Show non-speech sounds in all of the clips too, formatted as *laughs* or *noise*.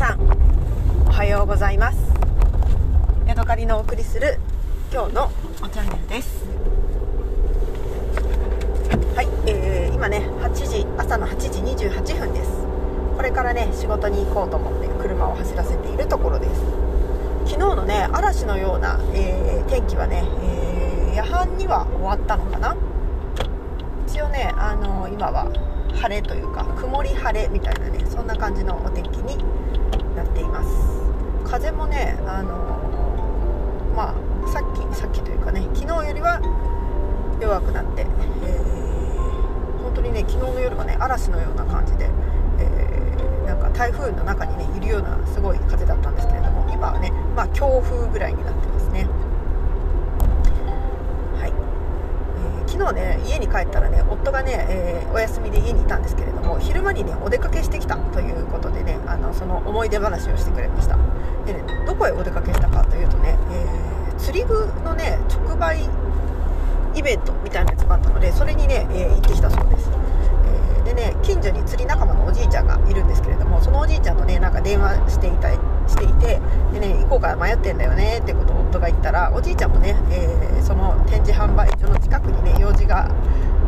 さんおはようございます。ヤドカリのお送りする今日のチャンネルです。はい、えー、今ね8時朝の8時28分です。これからね仕事に行こうと思って車を走らせているところです。昨日のね嵐のような、えー、天気はね、えー、夜半には終わったのかな。一応ねあの今は晴れというか曇り晴れみたいなねそんな感じのお天気にっています。風もねあのまあさっきさっきというかね昨日よりは弱くなって、えー、本当にね昨日の夜はね嵐のような感じで、えー、なんか台風の中にねいるようなすごい風だったんですけれども今はねまあ強風ぐらいになってますね。昨日ね家に帰ったらね夫がね、えー、お休みで家にいたんですけれども昼間にねお出かけしてきたということでねあのその思い出話をしてくれました。でねどこへお出かけしたかというとね、えー、釣り具のね直売イベントみたいなやつがあったのでそれにね、えー、行ってきたそうです、でね近所に釣り仲間のおじいちゃんがいるんですけれどもそのおじいちゃんとねなんか電話していたしていてでね行こうか迷ってんだよねってことを夫が言ったらおじいちゃんもね、えー、その展示販売所の近くにね用事が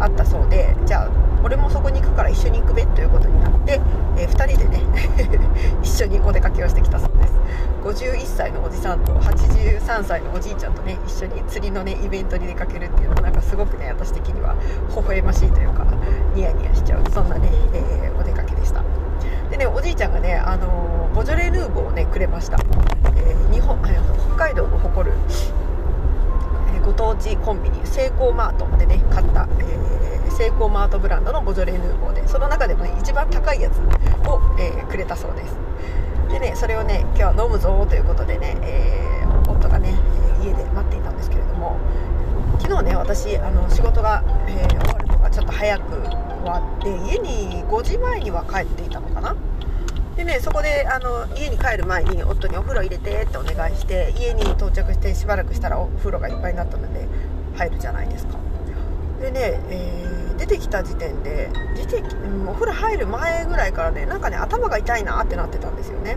あったそうでじゃあ俺もそこに行くから一緒に行くべということになって、えー、2人でね *laughs* 一緒にお出かけをしてきたそうです。51歳のおじさんと83歳のおじいちゃんとね一緒に釣りのねイベントに出かけるっていうのはなんかすごくね私的には微笑ましいというかニヤニヤしちゃうそんなね、えー、お出かけでした。でねおじいちゃんがね、あの、ボジョレ・ヌーボーをねくれました、えー、日本北海道の誇る、ご当地コンビニセイコーマートでね買った、えー、セイコーマートブランドのボジョレ・ヌーボーでその中でもね一番高いやつを、えー、くれたそうです。でねそれをね今日は飲むぞということでね、えー、夫がね家で待っていたんですけれども昨日ね私あの仕事が、え、終わるのがちょっと早く終わって家に5時前には帰っていたのかな？でねそこであの家に帰る前に夫にお風呂入れてってお願いして家に到着してしばらくしたらお風呂がいっぱいになったので入るじゃないですか。でね、えー、出てきた時点で出てき、お風呂入る前ぐらいからねなんかね頭が痛いなってなってたんですよね。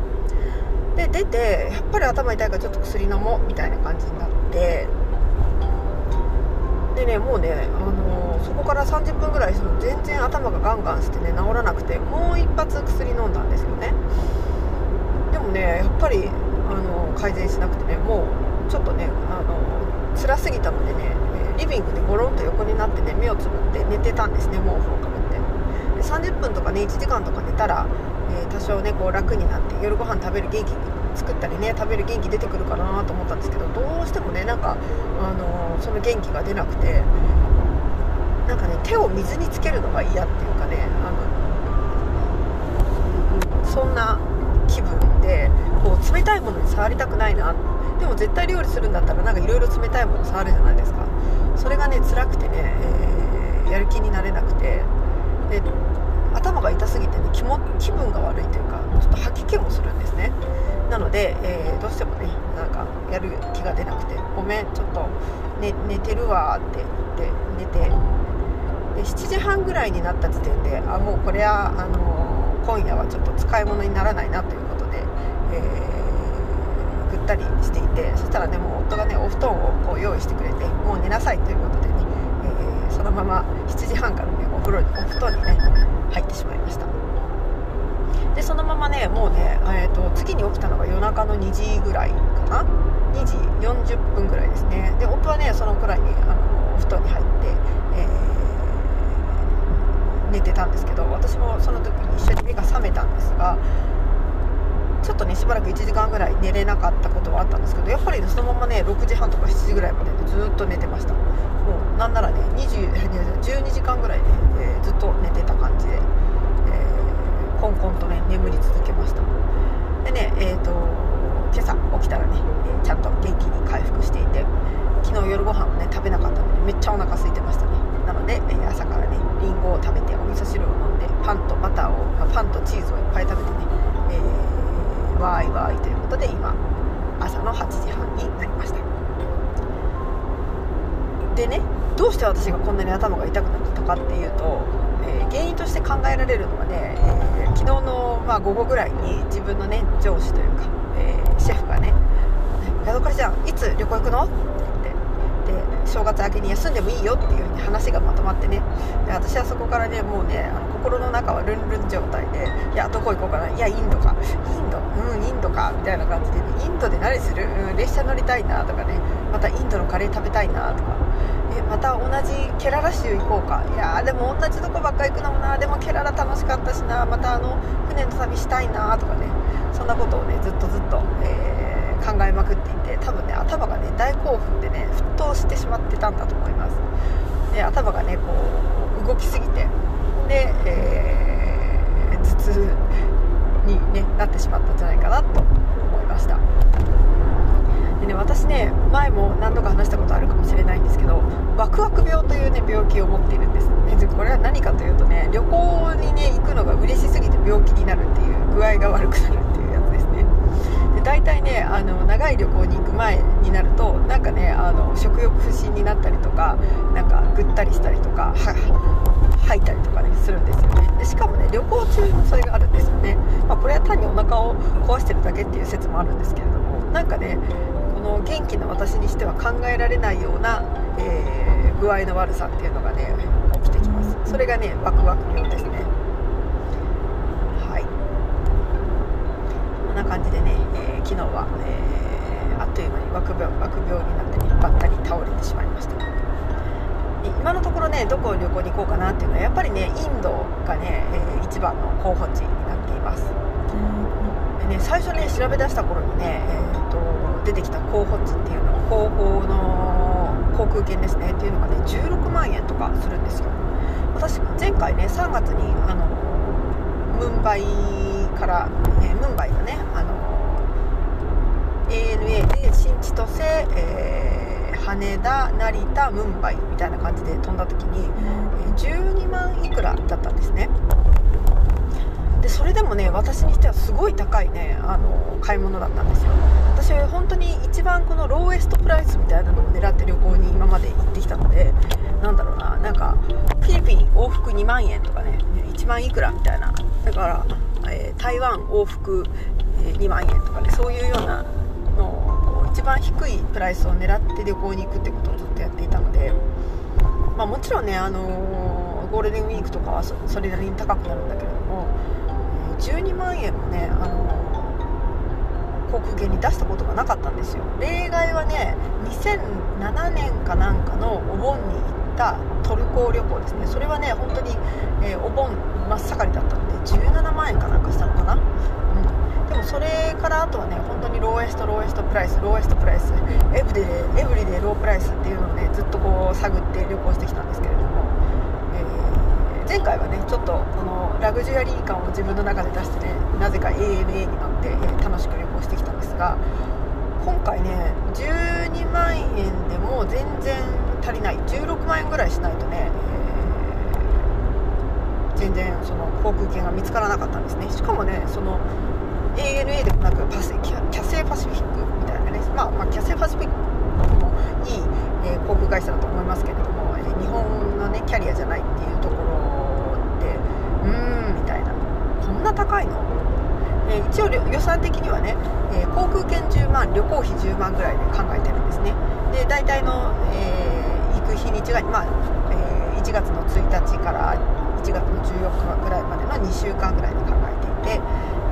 で出てやっぱり頭痛いからちょっと薬飲もうみたいな感じになって。でねもうね、こから30分ぐらいその全然頭がガンガンしてね治らなくてもう一発薬飲んだんですよね。でもねやっぱり、あの、改善しなくてねもうちょっとね、あの、辛すぎたのでねリビングでゴロンと横になってね目をつぶって寝てたんですね毛布をかぶって。で30分とかね1時間とか寝たら、え多少ねこう楽になって夜ご飯食べる元気作ったりね食べる元気出てくるかなと思ったんですけどどうしてもねなんか、あのー、その元気が出なくてなんかね手を水につけるのが嫌っていうかねあの、うん、そんな気分でこう冷たいものに触りたくないな。でも絶対料理するんだったらなんかいろいろ冷たいもの触るじゃないですか。それがね辛くてね、えー、やる気になれなくて。で頭が痛すぎてね気も気分が悪いというかちょっと吐き気もするんですね。なので、えー、どうしてもねなんかやる気が出なくて「ごめんちょっと寝寝てるわ」って言って寝てで7時半ぐらいになった時点であもうこれはあの、今夜はちょっと使い物にならないなということで、えー、ぐったりしていてそしたらねもう夫がねお布団をこう用意してくれてもう寝なさいということでね、えー、そのまま7時半からねお風呂にお布団にね入ってしまいました。でそのままねもうね、えーと、次に起きたのが夜中の2時ぐらいかな？2時40分ぐらいですね。で夫はねそのくらいにあのお布団に入って、えー、寝てたんですけど私もその時に一緒に目が覚めたんですがちょっとねしばらく1時間ぐらい寝れなかったことはあったんですけどやっぱり、ね、そのままね6時半とか7時ぐらいまで、ね、ずっと寝てましたもうなんならね20 12時間ぐらいね、えー、ずっと寝てた感じでえ。コンコンとね眠り続けましたでねえっ、ー、と今朝起きたらね、えちゃんと元気に回復していて昨日夜ご飯もね食べなかったのでめっちゃお腹空いてましたねなので、え朝からねりんごを食べてお味噌汁を飲んでパンとバターをパンとチーズをいっぱい食べてね、えー、わーいわーいということで今朝の8時半になりましたでねどうして私がこんなに頭が痛くなったかっていうと、えー、原因として考えられるのはね、えー、昨日の、まあ、午後ぐらいに自分のね上司というか、えー、シェフがね「ヤドカリちゃんいつ旅行行くの?」正月明けに休んでもいいよっていう話がまとまってね。で私はそこからねもうねあの心の中はルンルン状態で「いやどこ行こうかないやインドか。インド？うんインドか」みたいな感じで、ね、インドで何する、うん、列車乗りたいなとかね。またインドのカレー食べたいなとか。えまた同じケララ州行こうか。いやでも同じとこばっか行くのもな。でもケララ楽しかったしな。またあの船の旅したいなとかね。そんなことをねずっとずっと、えー、考えまくって多分ね頭がね大興奮でね沸騰してしまってたんだと思います。で頭がねこう動きすぎて。で、えー、頭痛に、ね、なってしまったんじゃないかなと思いました。でね私ね前も何度か話したことあるかもしれないんですけどワクワク病というね病気を持っているんです。でこれは何かというとね旅行にね行くのが嬉しすぎて病気になるっていう具合が悪くなるっていうやつですねで大体ねあの長い旅行に行く前になるとなんかねあの食欲不振になったりとかなんかぐったりしたりとか吐いたりとかねするんですよね。でしかもね旅行中もそれがあるんですよね、まあ、これは単にお腹を壊してるだけっていう説もあるんですけれどもなんかねこの元気な私にしては考えられないような、えー、具合の悪さっていうのがね起きてきます。それがねワクワク病ですねはいこん感じでね、えー、昨日は、えー、あっという間にワク病ワク病になってねばったり倒れてしまいました。今のところねどこを旅行に行こうかなっていうのはやっぱりねインドがね、えー、一番の候補地になっています、でね、最初ね調べ出した頃にね、えーと、出てきた候補地っていうの後方の航空券ですねっていうのがね16万円とかするんですよ。私前回ね3月にあのムンバイから、え、ムンバイのねあの ANA で新千歳、えー羽田成田ムンバイみたいな感じで飛んだ時に、え12万いくらだったんですね。でそれでもね私にしてはすごい高いねあの買い物だったんですよ。私は本当に一番このローエストプライスみたいなのを狙って旅行に今まで行ってきたのでなんだろうななんかフィリピン往復2万円とかね1万いくらみたいな。だから、えー、台湾往復2万円とかねそういうようなのを一番低いプライスを狙って旅行に行くってことをずっとやっていたので、まあ、もちろんね、あのー、ゴールデンウィークとかはそれなりに高くなるんだけれども12万円もね、あのー、航空券に出したことがなかったんですよ。例外はね2007年かなんかのお盆に行ったトルコ旅行ですね。それはね本当に、えー、お盆真っ盛りだったの。17万円かなんかしたのかな、うん。でもそれからあとはね本当に lowest lowest price lowest price。 everyday everyday low price っていうのをねずっとこう探って旅行してきたんですけれども、えー、前回はねちょっとこのラグジュアリー感を自分の中で出してねなぜか ANA に乗って、え、楽しく旅行してきたんですが今回ね12万円でも全然足りない。16万円ぐらいしないとね、全然その航空券が見つからなかったんですね。しかもねその ANA でもなくパセキャキャセイパシフィックみたいなね、まあ、まあ、キャセイパシフィックもいい、えー、航空会社だと思いますけれども、えー、日本のねキャリアじゃないっていうところでうーんみたいな。こんな高いの、えー、一応予算的にはね、え航空券10万旅行費10万ぐらいで考えてるんですね。で大体の、え行く日にちが、まあえ1月の1日から1月の14日ぐらいまでの2週間ぐらいで考えていて、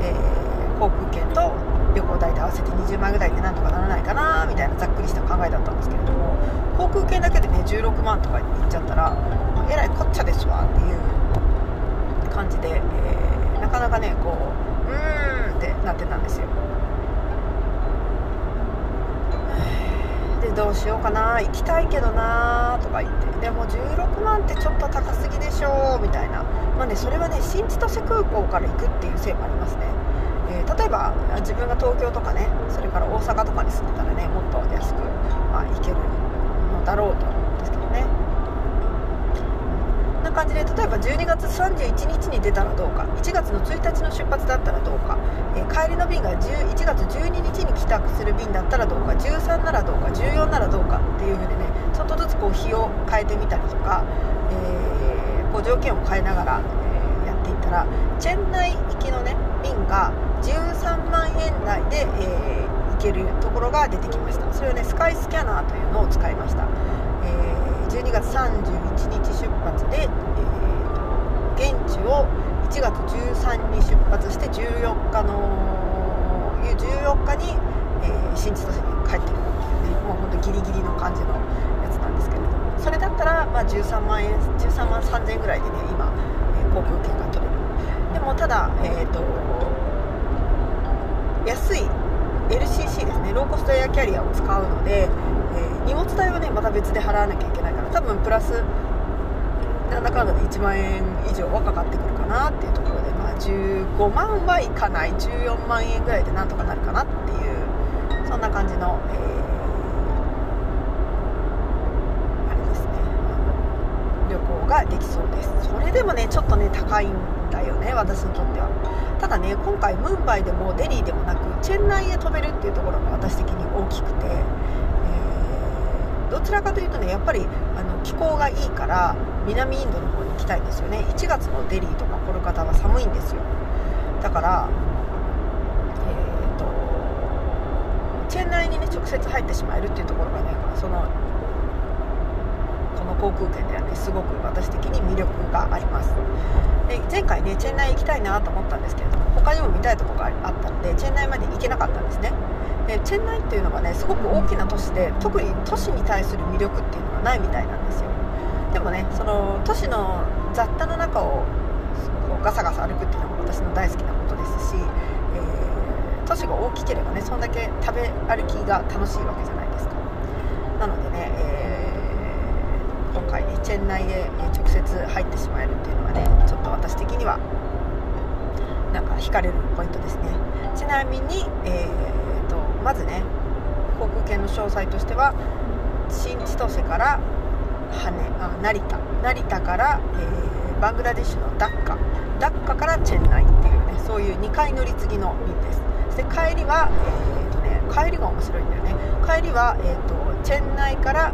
えー航空券と旅行代で合わせて20万ぐらいでなんとかならないかなみたいなざっくりした考えだったんですけれども航空券だけでね16万とかいっちゃったらえらいこっちゃですわっていう感じで、えー、なかなかねこうーんってなってたんですよでどうしようかな行きたいけどなとか言って。でも16万ってちょっと高すぎでしょみたいな。まあねそれはね新千歳空港から行くっていうせいもありますね。えー、例えば自分が東京とかねそれから大阪とかに住んでたらねもっと安く、まあ、行けるのだろうと思うんですけどねこんな感じで例えば12月31日に出たらどうか1月の1日の出発だったらどうか、えー、帰りの便が1月12日に帰宅する便だったらどうか13ならどうか14ならどうかっていう風にねちょっとずつこう日を変えてみたりとか、えーこう条件を変えながら、えー、やっていったらチェンナイ行きのね便が13万円台で、え、行けるところが出てきました。それはねスカイスキャナーというのを使いました、えー、12月31 1日出発で、えー、現地を1月13に出発して14日の14日に、えー、新千歳に帰ってくるっていうねもうほんとギリギリの感じのやつなんですけれども。それだったら、まあ、13万円13万3000円ぐらいでね今、えー、航空券が取れる。でもただえっ、ー、と安い LCC ですね。ローコストエアキャリアを使うので、えー、荷物代はねまた別で払わなきゃいけないから多分プラスなんだかんだで1万円以上はかかってくるかなっていうところで、まあ、15万はいかない。14万円ぐらいでなんとかなるかなっていうそんな感じの、えー、あれですね。旅行ができそうです。それでもねちょっとね高いんだよね私にとっては。ただね今回ムンバイでもデリーでもなくチェンナイへ飛べるっていうところが私的に大きくて、えー、どちらかというとねやっぱりあの気候がいいから南インドの方に行きたいんですよね。1月のデリーとかコルカタは寒いんですよ。だからえっ、ー、とチェン内にね直接入ってしまえるっていうところがねそのこの航空券ではねすごく私的に魅力があります。で前回ねチェン内行きたいなと思ったんですけれども他にも見たいとこがあったのでチェン内まで行けなかったんですね。でチェン内っていうのがねすごく大きな都市で特に都市に対する魅力っていうのがないみたいなんですよ。でもねその都市の雑多の中をこうガサガサ歩くっていうのも私の大好きなことですし、えー、都市が大きければねそんだけ食べ歩きが楽しいわけじゃないですか。なのでね、えー、今回ねチェン内へ直接入ってしまえるっていうのはねちょっと私的にはなんか惹かれるポイントですね。ちなみに、えー、とまずね航空券の詳細としては新千歳から羽あ成田。成田から、えー、バングラデシュのダッカ。ダッカからチェンナイっていうねそういう2回乗り継ぎの便です。で帰りは、えーとね、帰りが面白いんだよね。帰りは、えーと、チェンナイから、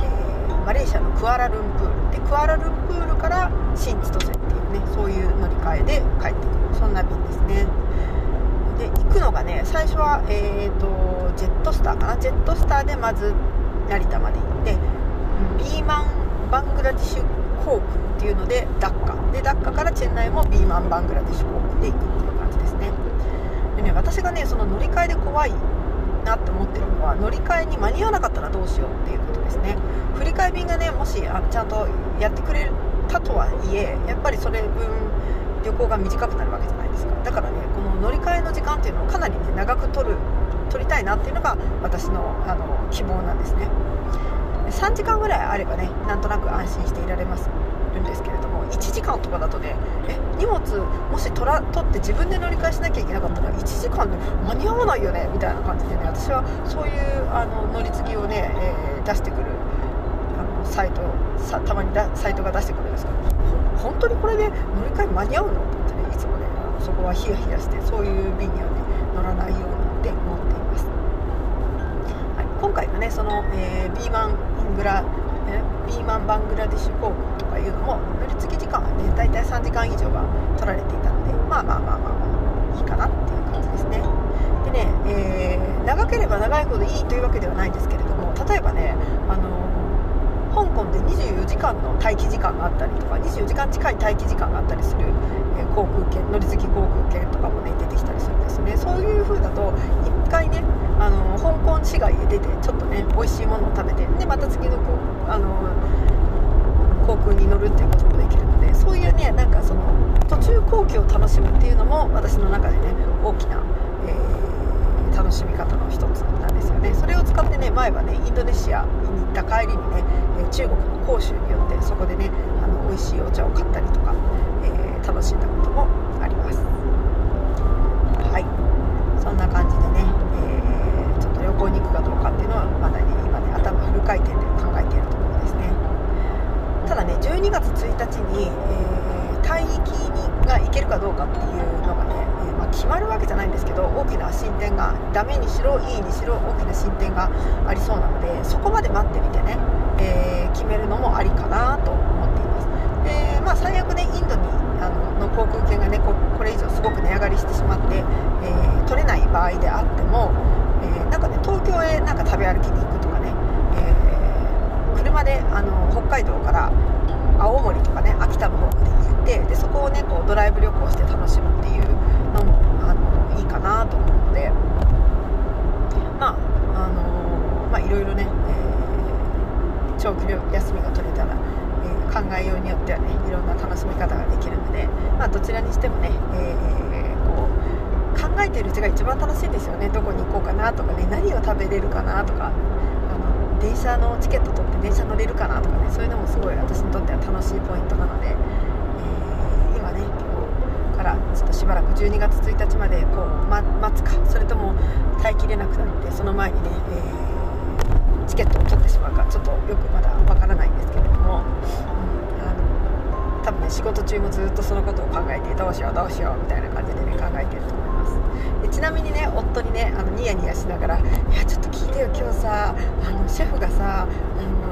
えー、マレーシアのクアラルンプール。でクアラルンプールから新千歳っていうねそういう乗り換えで帰ってくる。そんな便ですね。で行くのがね最初は、えーとジェットスターかな。ジェットスターでまず成田まで行ってバングラディシュ航空っていうのでダッカ。でダッカからチェンナイもビーマンバングラディシュ航空で行くっていう感じですね。でね私がねその乗り換えで怖いなって思ってるのは乗り換えに間に合わなかったらどうしようっていうことですね。振り替え便がねもしあちゃんとやってくれたとはいえやっぱりそれ分旅行が短くなるわけじゃないですか。だからねこの乗り換えの時間っていうのをかなりね長く取る取りたいなっていうのが私のあの希望なんですね。3時間ぐらいあればねなんとなく安心していられまするんですけれども1時間とかだとねえ荷物もし取ら取って自分で乗り換えしなきゃいけなかったら1時間で間に合わないよねみたいな感じでね私はそういうあの乗り継ぎをね、えー、出してくるあのサイトさたまにだサイトが出してくるんですけど本当にこれで乗り換え間に合うの？ってってねいつもねそこはヒヤヒヤしてそういう便にはね乗らないようにって思っています、はい、今回のねその、えー、ビーマングラビーマンバングラディッシュ航空とかいうのも乗り継ぎ時間はね大体3時間以上は取られていたのでまあまあまあまあ、まあ、いいかなっていう感じですね。でね、えー、長ければ長いほどいいというわけではないんですけれども例えばねあの香港で24時間の待機時間があったりとか24時間近い待機時間があったりする、え航空券乗り継ぎ航空券とかもね出てきたりするんですね。そういう風だと1回ねあの香港市街へ出てちょっとね美味しいものを食べてでまた次のこうあの航空に乗るっていうこともできるのでそういうねなんかその途中後期を楽しむっていうのも私の中でね大きな、えー、楽しみ方の一つなんですよね。それを使ってね前はねインドネシアに行った帰りにね中国の広州によってそこでねあの美味しいお茶を買ったりとか、えー、楽しんだこともあります。はい。そんな感じでね、えー、ちょっと旅行に行くかどうかっていうのはまだね今ね頭フル回転で考えているところですね。ただね12月1日に、えー、帯域にが行けるかどうかっていうのがね、えー、まあ、決まるわけじゃないんですけど大きな進展がダメにしろいいにしろ大きな進展がありそうなのでそこまで待ってみてね、えー、決めるのもありかなと思っています。で、まあ、最悪ねインドにあのの航空券がねこれ以上すごく値上がりしてしまって、場合であっても、えー、なんかね東京へなんか食べ歩きに行くとかね、えー、車であの北海道から青森とかね秋田の方まで行ってでそこをねこうドライブ旅行して楽しむっていうのもあのいいかなと思うのでまああのまあいろいろね、えー、長期休みが取れたら、えー、考えようによってはねいろんな楽しみ方ができるので、まあ、どちらにしてもね、えー、えてるうちが一番楽しいですよね。どこに行こうかなとかね。何を食べれるかなとか。電車のチケット取って電車乗れるかなとかね。そういうのもすごい私にとっては楽しいポイントなので、えー、今ね今日からちょっとしばらく12月1日までこう、ま、待つか。それとも耐えきれなくなってその前にね、えー、チケットを取ってしまうか。ちょっとよくまだわからないんですけれども、多分ね仕事中もずっとそのことを考えてどうしようどうしようみたいな感じでね考えてると。ちなみにね夫にねあのニヤニヤしながら「いやちょっと聞いてよ今日さあのシェフがさあ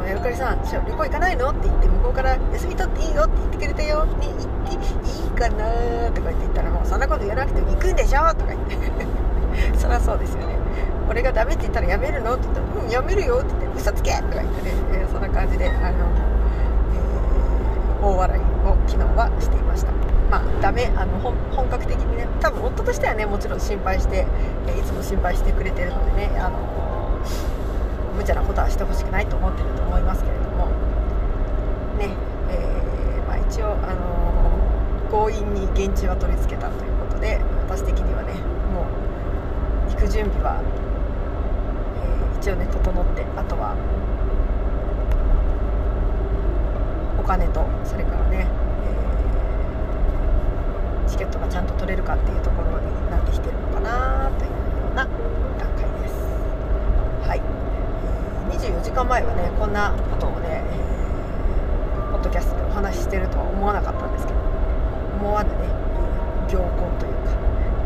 のヤルカリさん旅行行かないの?」って言って向こうから「休み取っていいよ」って言ってくれたよ「ね行っていいかな?」とか言って言ったら「もうそんなこと言わなくても行くんでしょ」とか言って *laughs* そりゃそうですよね俺がダメって言ったらやめるの？って言ったら「うんやめるよ」って言って「嘘つけ!」とか言ってね、えー、そんな感じであの、えー、大笑いを昨日はしていました。まあ、ダメあの本格的にね多分夫としてはねもちろん心配して、いつも心配してくれてるのでねあの無茶なことはしてほしくないと思ってると思いますけれども。ねえー、まあ、一応、あの強引に現地は取り付けたということで私的にはねもう行く準備は、えー、一応ね整ってあとはお金とそれからねえチケットがちゃんと取れるかっていうところになってきてるのかなというような段階です。はい、えー、24時間前はねこんなことをね、えー、ポッドキャストでお話ししてるとは思わなかったんですけど思わぬね行婚というか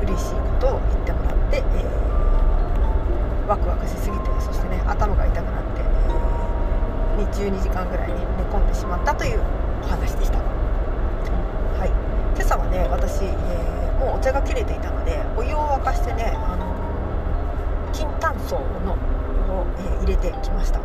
嬉しいことを言ってもらって、えー、ワクワクしすぎてそしてね頭が痛くなって、12時間ぐらいね寝込んでしまったというお話でした。はい。今朝はね私、えー、もうお茶が切れていたのでお湯を沸かしてね、あの金炭素のを、えー、入れてきました。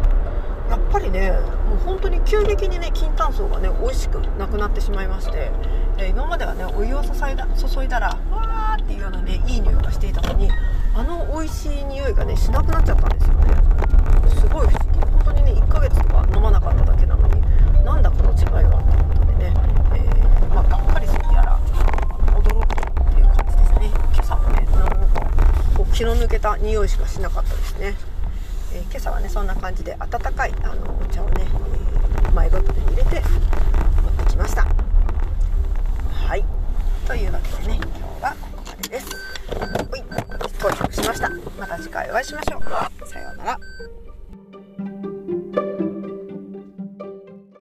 やっぱりねもう本当に急激にね金炭素がね美味しくなくなってしまいまして、えー、今まではねお湯を注いだ注いだらわーっていうようなねいい匂いがしていたのにあの美味しい匂いがねしなくなっちゃったんですよね。すごい不思議本当にね1ヶ月とか飲まなかっただけなのになんだこの違いはということでね、えー、まあ、がっかりするやら驚くっていう感じですね今朝もねなんかこう気の抜けた匂いしかしなかったですね、えー、今朝はねそんな感じで温かいあのお茶をね、えー、マイボトルに入れて持って